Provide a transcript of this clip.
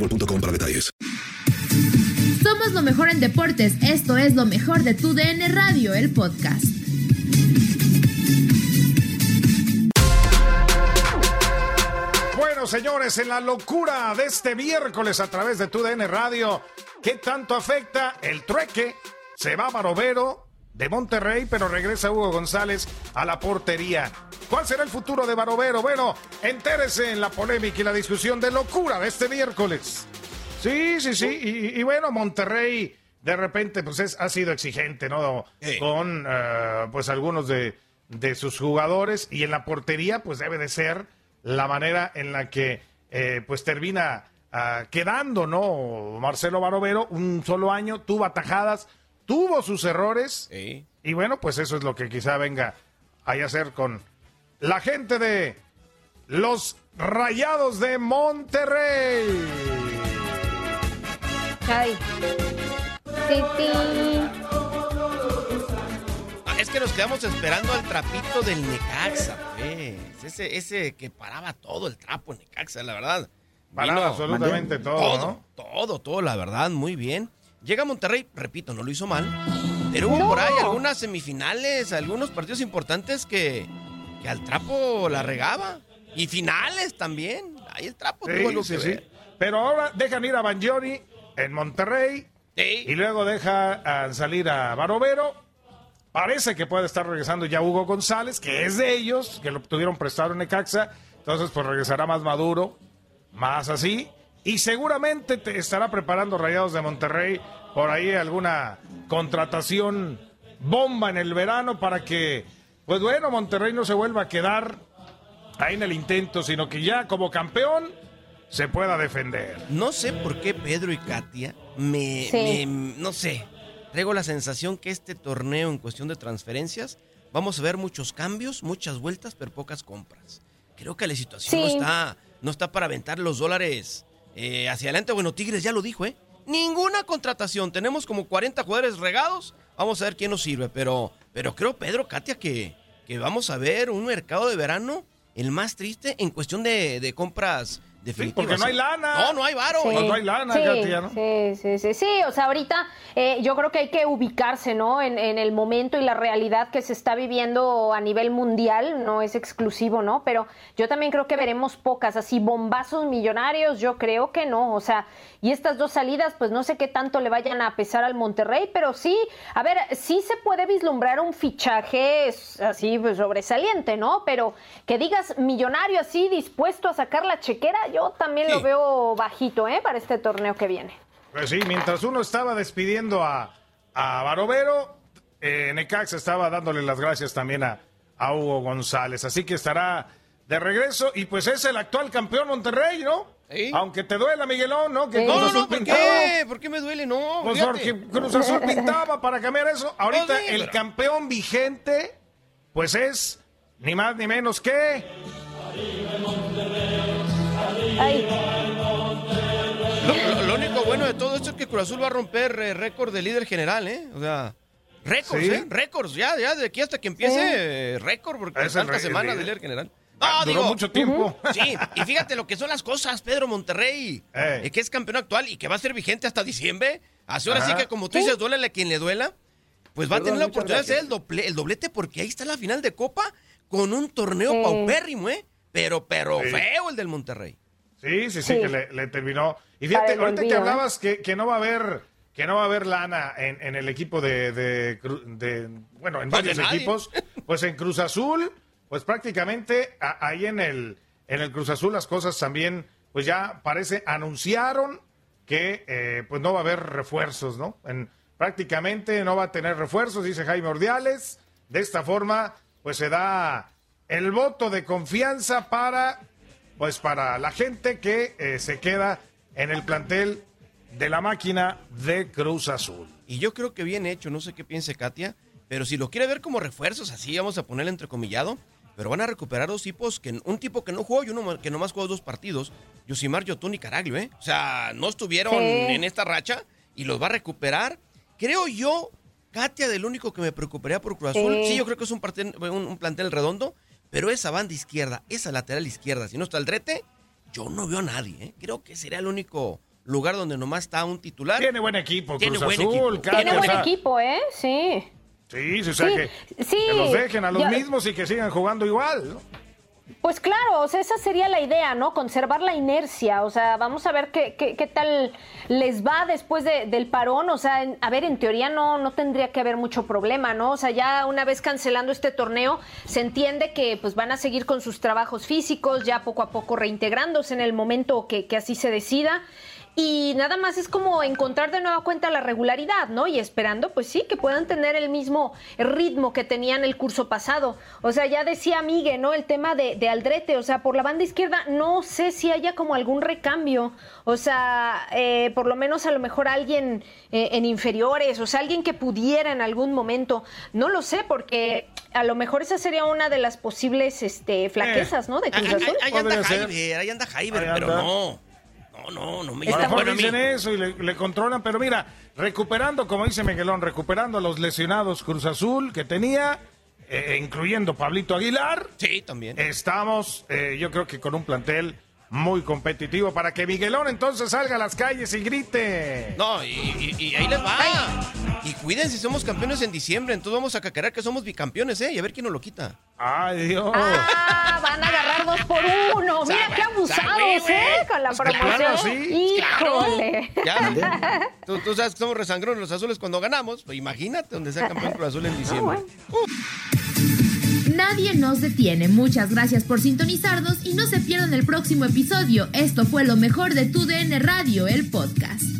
boostmobile.com para detalles. Somos lo mejor en deportes. Esto es lo mejor de tu DN Radio, el podcast. Bueno, señores, en la locura de este miércoles a través de TUDN Radio, ¿qué tanto afecta el trueque? Se va Barovero de Monterrey, pero regresa Hugo González a la portería. ¿Cuál será el futuro de Barovero? Bueno, entérese en la polémica y la discusión de locura de este miércoles. Sí, sí, sí. Y, y bueno, Monterrey de repente pues es, ha sido exigente, ¿no? Con eh, pues algunos de, de sus jugadores y en la portería pues debe de ser la manera en la que eh, pues termina ah, quedando, ¿no? Marcelo Barovero, un solo año, tuvo atajadas, tuvo sus errores y bueno, pues eso es lo que quizá venga a hacer con la gente de los Rayados de Monterrey. Ay. Sí, sí. Ah, Es que nos quedamos esperando al trapito del Necaxa, pues. Ese, ese que paraba todo el trapo Necaxa, la verdad. Paraba absolutamente todo, ¿no? Todo, todo, la verdad, muy bien. Llega a Monterrey, repito, no lo hizo mal. Pero hubo por ahí algunas semifinales, algunos partidos importantes que, que al trapo la regaba. Y finales también. Ahí el trapo Sí, tuvo algo sí, que sí. ver. Pero ahora dejan ir a Banjoni en Monterrey y luego dejan salir a Barovero. Parece que puede estar regresando ya Hugo González, que es de ellos, que lo tuvieron prestado en Necaxa. Entonces, pues regresará más maduro, más así. Y seguramente te estará preparando Rayados de Monterrey por ahí alguna contratación bomba en el verano para que, pues bueno, Monterrey no se vuelva a quedar ahí en el intento, sino que ya como campeón se pueda defender. No sé por qué Pedro y Katia me, Sí. me- no sé, traigo la sensación que este torneo en cuestión de transferencias vamos a ver muchos cambios, muchas vueltas, pero pocas compras. Creo que la situación no está no está para aventar los dólares eh, hacia adelante. Bueno, Tigres ya lo dijo, ¿eh? Ninguna contratación. Tenemos como 40 jugadores regados. Vamos a ver quién nos sirve. Pero, pero creo, Pedro, Katia, que, que vamos a ver un mercado de verano el más triste en cuestión de, de compras porque no hay lana. No, no hay varo. Sí. no hay lana, sí, Katia, ¿no? Sí, sí, sí, sí. O sea, ahorita eh, yo creo que hay que ubicarse, ¿no? En, en el momento y la realidad que se está viviendo a nivel mundial, no es exclusivo, ¿no? Pero yo también creo que veremos pocas, así bombazos millonarios, yo creo que no. O sea, y estas dos salidas, pues no sé qué tanto le vayan a pesar al Monterrey, pero sí, a ver, sí se puede vislumbrar un fichaje así pues, sobresaliente, ¿no? Pero que digas millonario así dispuesto a sacar la chequera, yo también lo veo bajito, ¿eh? Para este torneo que viene. Pues sí, mientras uno estaba despidiendo a, a Barovero, eh, Necaxa estaba dándole las gracias también a, a Hugo González. Así que estará de regreso y pues es el actual campeón Monterrey, ¿no? Aunque te duela, Miguelón, ¿no? Que No, no, ¿por pintaba. qué? ¿Por qué me duele? No, Pues fíjate. porque Cruz Azul pintaba para cambiar eso. Ahorita sí, el pero- campeón vigente, pues es ni más ni menos que. Lo, lo- lo único bueno de todo esto es que Cruz Azul va a romper eh, récord de líder general, ¿eh? O sea, récords, Sí. ¿eh? Récords, ya, ya, de aquí hasta que empiece, eh, récord, porque Es tantas semanas de líder general. Ah, duró mucho tiempo. Sí, y fíjate lo que son las cosas, Pedro Monterrey, Ey. eh, que es campeón actual y que va a ser vigente hasta diciembre. Así ahora sí que como tú dices, duélele a quien le duela, pues va a tener la oportunidad de hacer gracias. el, doble- el doblete porque ahí está la final de Copa con un torneo Sí. paupérrimo, ¿eh? Pero, pero Sí. feo el del Monterrey. Sí, sí, sí, Sí. que le, le terminó. Y fíjate, ahorita que ¿eh? hablabas que, que no va a haber que no va a haber lana en, en el equipo de, de bueno, en varios nadie. equipos, pues en Cruz Azul, pues prácticamente a- ahí en el en el Cruz Azul las cosas también, pues ya parece anunciaron que eh, pues no va a haber refuerzos, ¿no? En, prácticamente no va a tener refuerzos, dice Jaime Ordiales. De esta forma, pues se da el voto de confianza para pues para la gente que eh, se queda en el plantel de la máquina de Cruz Azul. Y yo creo que bien hecho, no sé qué piense Katia, pero si lo quiere ver como refuerzos, así vamos a ponerle entrecomillado, pero van a recuperar dos tipos, que un tipo que no jugó y uno que nomás jugó dos partidos, Yosimar Yotun y Caraglio, ¿eh? O sea, no estuvieron Sí. en esta racha y los va a recuperar. Creo yo, Katia, del único que me preocuparía por Cruz Azul, Sí. sí, yo creo que es un, parten- un, un plantel redondo, pero esa banda izquierda, esa lateral izquierda, si no está el drete, yo no veo a nadie, ¿eh? Creo que sería el único lugar donde nomás está un titular. Tiene buen equipo Tiene Cruz buen Azul, equipo. Tiene o buen sea, equipo, ¿eh? Sí. Sí, sí, o sea Sí, que, sí, que los dejen a los mismos y que sigan jugando igual. ¿no? Pues claro, o sea, esa sería la idea, ¿no? Conservar la inercia, o sea, vamos a ver qué, qué, qué tal les va después de- del parón, o sea, a ver, en teoría no, no tendría que haber mucho problema, ¿no? O sea, ya una vez cancelando este torneo, se entiende que pues van a seguir con sus trabajos físicos, ya poco a poco reintegrándose en el momento que, que así se decida. Y nada más es como encontrar de nueva cuenta la regularidad, ¿no? Y esperando, pues sí, que puedan tener el mismo ritmo que tenían el curso pasado. O sea, ya decía Miguel, ¿no? El tema de, de Aldrete, o sea, por la banda izquierda no sé si haya como algún recambio. O sea, eh, por lo menos a lo mejor alguien eh, en inferiores, o sea, alguien que pudiera en algún momento. No lo sé, porque a lo mejor esa sería una de las posibles este, flaquezas, ¿no? De Cruz Ahí- Azul. ahí, anda. Jaiber, ahí anda Jaiber, pero no. No, no, no me A lo mejor bueno dicen eso y le, le controlan, pero mira, recuperando, como dice Miguelón, recuperando a los lesionados Cruz Azul que tenía, eh, incluyendo Pablito Aguilar, Sí, también. estamos, eh, yo creo que con un plantel muy competitivo para que Miguelón entonces salga a las calles y grite. No, y, y- y ahí les va. Y cuídense, somos campeones en diciembre, entonces vamos a cacarear que somos bicampeones, ¿eh? Y a ver quién nos lo quita. Ay, Dios. Ah, van a agarrar dos por uno. Mira Sabe, qué abusados. ¿eh? Con la Pues promoción. claro, sí, Híjole. Ya, tú, tú sabes que somos resangrones los azules cuando ganamos. Pues imagínate donde sea campeón Cruz Azul en diciembre. Nadie nos detiene. Muchas gracias por sintonizarnos y no se pierdan el próximo episodio. Esto fue lo mejor de tu DN Radio, el podcast.